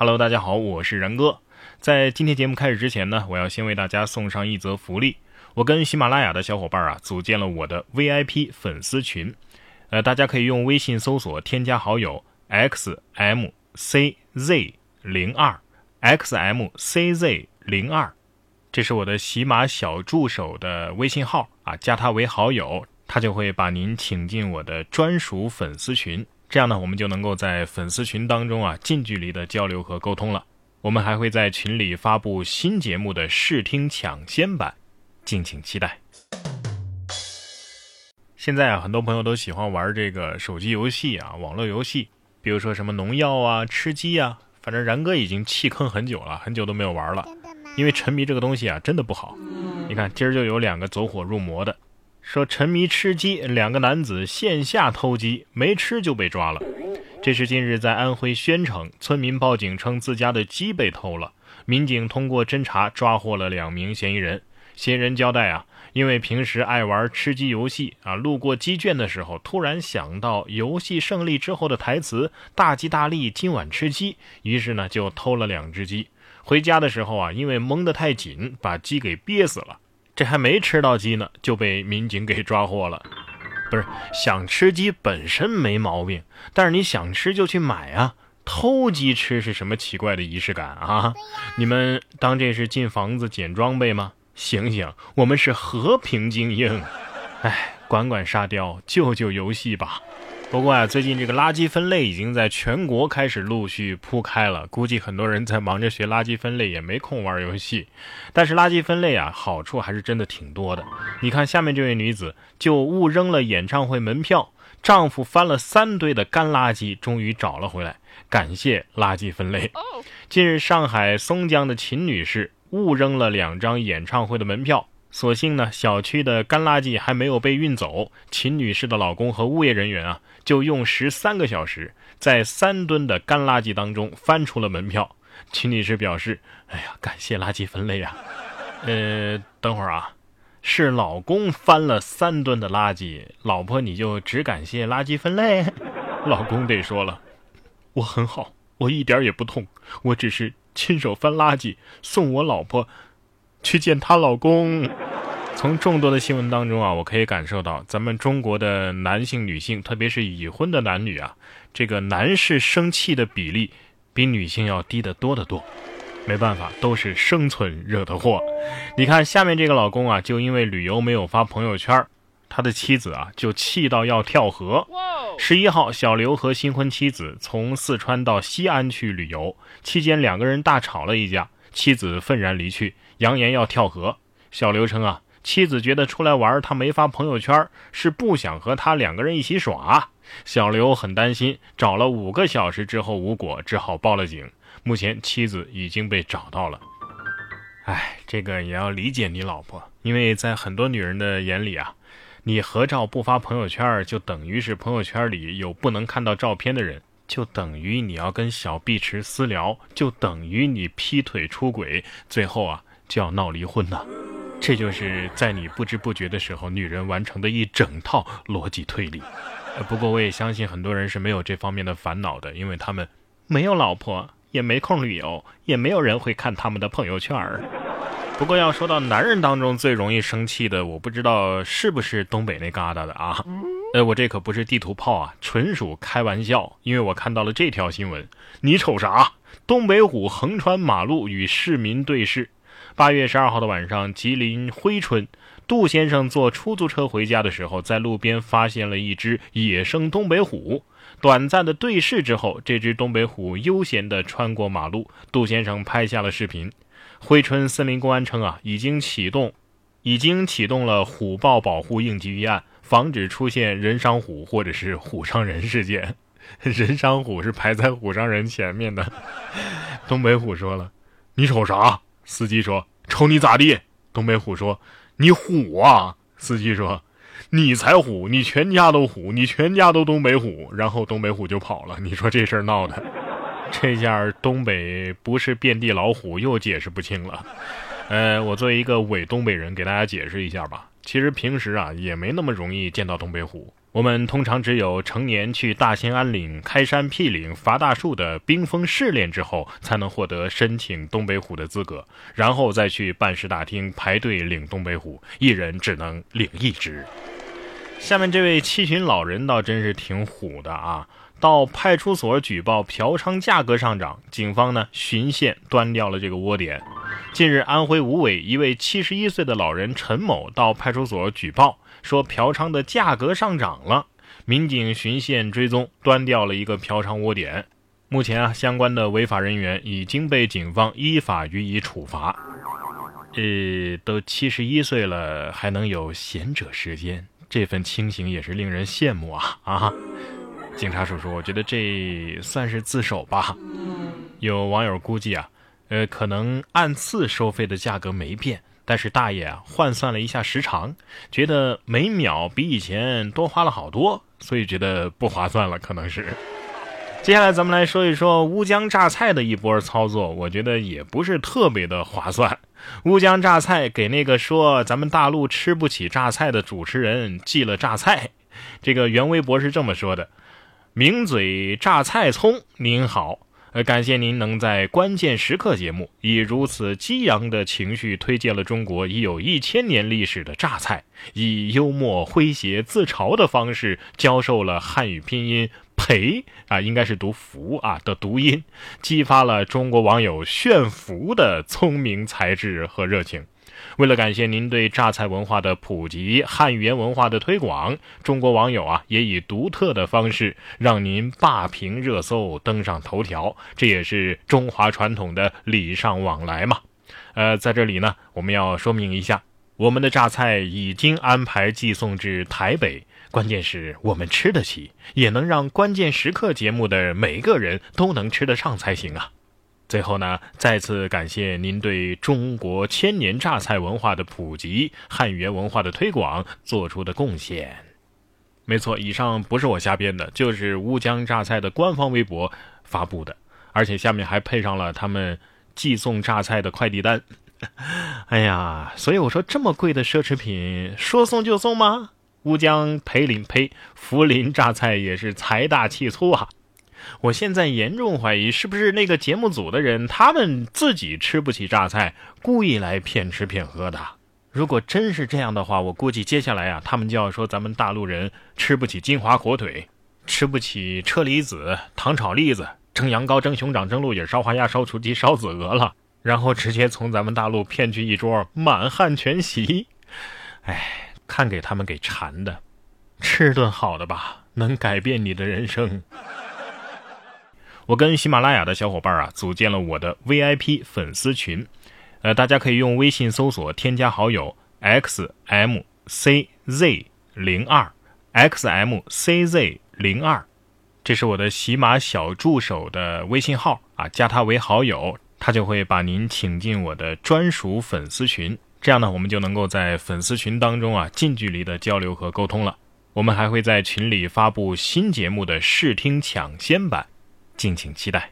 Hello，大家好，我是然哥。在今天节目开始之前呢，我要先为大家送上一则福利。我跟喜马拉雅的小伙伴啊，组建了我的 VIP 粉丝群。呃，大家可以用微信搜索添加好友 xmcz 零二 xmcz 零二，这是我的喜马小助手的微信号啊，加他为好友，他就会把您请进我的专属粉丝群。这样呢，我们就能够在粉丝群当中啊，近距离的交流和沟通了。我们还会在群里发布新节目的试听抢先版，敬请期待。现在啊，很多朋友都喜欢玩这个手机游戏啊，网络游戏，比如说什么农药啊、吃鸡啊，反正然哥已经弃坑很久了，很久都没有玩了，因为沉迷这个东西啊，真的不好。你看，今儿就有两个走火入魔的。说沉迷吃鸡，两个男子线下偷鸡，没吃就被抓了。这是近日在安徽宣城，村民报警称自家的鸡被偷了。民警通过侦查抓获了两名嫌疑人。嫌疑人交代啊，因为平时爱玩吃鸡游戏啊，路过鸡圈的时候，突然想到游戏胜利之后的台词“大吉大利，今晚吃鸡”，于是呢就偷了两只鸡。回家的时候啊，因为蒙得太紧，把鸡给憋死了。这还没吃到鸡呢，就被民警给抓获了。不是想吃鸡本身没毛病，但是你想吃就去买啊！偷鸡吃是什么奇怪的仪式感啊？你们当这是进房子捡装备吗？醒醒，我们是和平精英。哎，管管沙雕，救救游戏吧。不过啊，最近这个垃圾分类已经在全国开始陆续铺开了，估计很多人在忙着学垃圾分类，也没空玩游戏。但是垃圾分类啊，好处还是真的挺多的。你看下面这位女子就误扔了演唱会门票，丈夫翻了三堆的干垃圾，终于找了回来，感谢垃圾分类。近日，上海松江的秦女士误扔了两张演唱会的门票。所幸呢，小区的干垃圾还没有被运走。秦女士的老公和物业人员啊，就用时三个小时，在三吨的干垃圾当中翻出了门票。秦女士表示：“哎呀，感谢垃圾分类啊！” 呃，等会儿啊，是老公翻了三吨的垃圾，老婆你就只感谢垃圾分类？老公得说了：“我很好，我一点也不痛，我只是亲手翻垃圾送我老婆。”去见她老公。从众多的新闻当中啊，我可以感受到，咱们中国的男性、女性，特别是已婚的男女啊，这个男士生气的比例比女性要低得多得多。没办法，都是生存惹的祸。你看下面这个老公啊，就因为旅游没有发朋友圈，他的妻子啊就气到要跳河。十一号，小刘和新婚妻子从四川到西安去旅游，期间两个人大吵了一架。妻子愤然离去，扬言要跳河。小刘称啊，妻子觉得出来玩，他没发朋友圈，是不想和他两个人一起耍。小刘很担心，找了五个小时之后无果，只好报了警。目前妻子已经被找到了。哎，这个也要理解你老婆，因为在很多女人的眼里啊，你合照不发朋友圈，就等于是朋友圈里有不能看到照片的人。就等于你要跟小碧池私聊，就等于你劈腿出轨，最后啊就要闹离婚呢。这就是在你不知不觉的时候，女人完成的一整套逻辑推理。不过我也相信很多人是没有这方面的烦恼的，因为他们没有老婆，也没空旅游，也没有人会看他们的朋友圈儿。不过要说到男人当中最容易生气的，我不知道是不是东北那旮瘩的啊。呃，我这可不是地图炮啊，纯属开玩笑。因为我看到了这条新闻，你瞅啥？东北虎横穿马路与市民对视。八月十二号的晚上，吉林珲春，杜先生坐出租车回家的时候，在路边发现了一只野生东北虎。短暂的对视之后，这只东北虎悠闲地穿过马路，杜先生拍下了视频。珲春森林公安称啊，已经启动，已经启动了虎豹保护应急预案。防止出现人伤虎或者是虎伤人事件，人伤虎是排在虎伤人前面的。东北虎说了：“你瞅啥？”司机说：“瞅你咋地？”东北虎说：“你虎啊！”司机说：“你才虎，你全家都虎，你全家都东北虎。”然后东北虎就跑了。你说这事儿闹的，这下东北不是遍地老虎，又解释不清了。呃，我作为一个伪东北人，给大家解释一下吧。其实平时啊也没那么容易见到东北虎，我们通常只有成年去大兴安岭开山辟岭伐大树的冰封试炼之后，才能获得申请东北虎的资格，然后再去办事大厅排队领东北虎，一人只能领一只。下面这位七旬老人倒真是挺虎的啊！到派出所举报嫖娼价格上涨，警方呢循线端掉了这个窝点。近日，安徽无为一位七十一岁的老人陈某到派出所举报。说嫖娼的价格上涨了，民警循线追踪，端掉了一个嫖娼窝点。目前啊，相关的违法人员已经被警方依法予以处罚。呃，都七十一岁了，还能有闲者时间，这份清醒也是令人羡慕啊啊！警察叔叔，我觉得这算是自首吧。有网友估计啊，呃，可能按次收费的价格没变。但是大爷啊，换算了一下时长，觉得每秒比以前多花了好多，所以觉得不划算了，可能是。接下来咱们来说一说乌江榨菜的一波操作，我觉得也不是特别的划算。乌江榨菜给那个说咱们大陆吃不起榨菜的主持人寄了榨菜，这个原微博是这么说的：“名嘴榨菜葱，您好。”感谢您能在关键时刻节目以如此激昂的情绪推荐了中国已有一千年历史的榨菜，以幽默诙谐自嘲的方式教授了汉语拼音“培”啊，应该是读“福”啊的读音，激发了中国网友炫福的聪明才智和热情。为了感谢您对榨菜文化的普及、汉语言文化的推广，中国网友啊也以独特的方式让您霸屏热搜、登上头条，这也是中华传统的礼尚往来嘛。呃，在这里呢，我们要说明一下，我们的榨菜已经安排寄送至台北，关键是我们吃得起，也能让关键时刻节目的每个人都能吃得上才行啊。最后呢，再次感谢您对中国千年榨菜文化的普及、汉语言文化的推广做出的贡献。没错，以上不是我瞎编的，就是乌江榨菜的官方微博发布的，而且下面还配上了他们寄送榨菜的快递单。哎呀，所以我说这么贵的奢侈品，说送就送吗？乌江培林呸，涪陵榨菜也是财大气粗啊！我现在严重怀疑，是不是那个节目组的人，他们自己吃不起榨菜，故意来骗吃骗喝的。如果真是这样的话，我估计接下来啊，他们就要说咱们大陆人吃不起金华火腿，吃不起车厘子、糖炒栗子、蒸羊羔、蒸熊掌、蒸鹿眼、烧花鸭、烧雏鸡、烧子鹅了，然后直接从咱们大陆骗去一桌满汉全席。哎，看给他们给馋的，吃顿好的吧，能改变你的人生。我跟喜马拉雅的小伙伴啊，组建了我的 VIP 粉丝群，呃，大家可以用微信搜索添加好友 xmcz 零二 xmcz 零二，这是我的喜马小助手的微信号啊，加他为好友，他就会把您请进我的专属粉丝群，这样呢，我们就能够在粉丝群当中啊，近距离的交流和沟通了。我们还会在群里发布新节目的试听抢先版。敬请期待。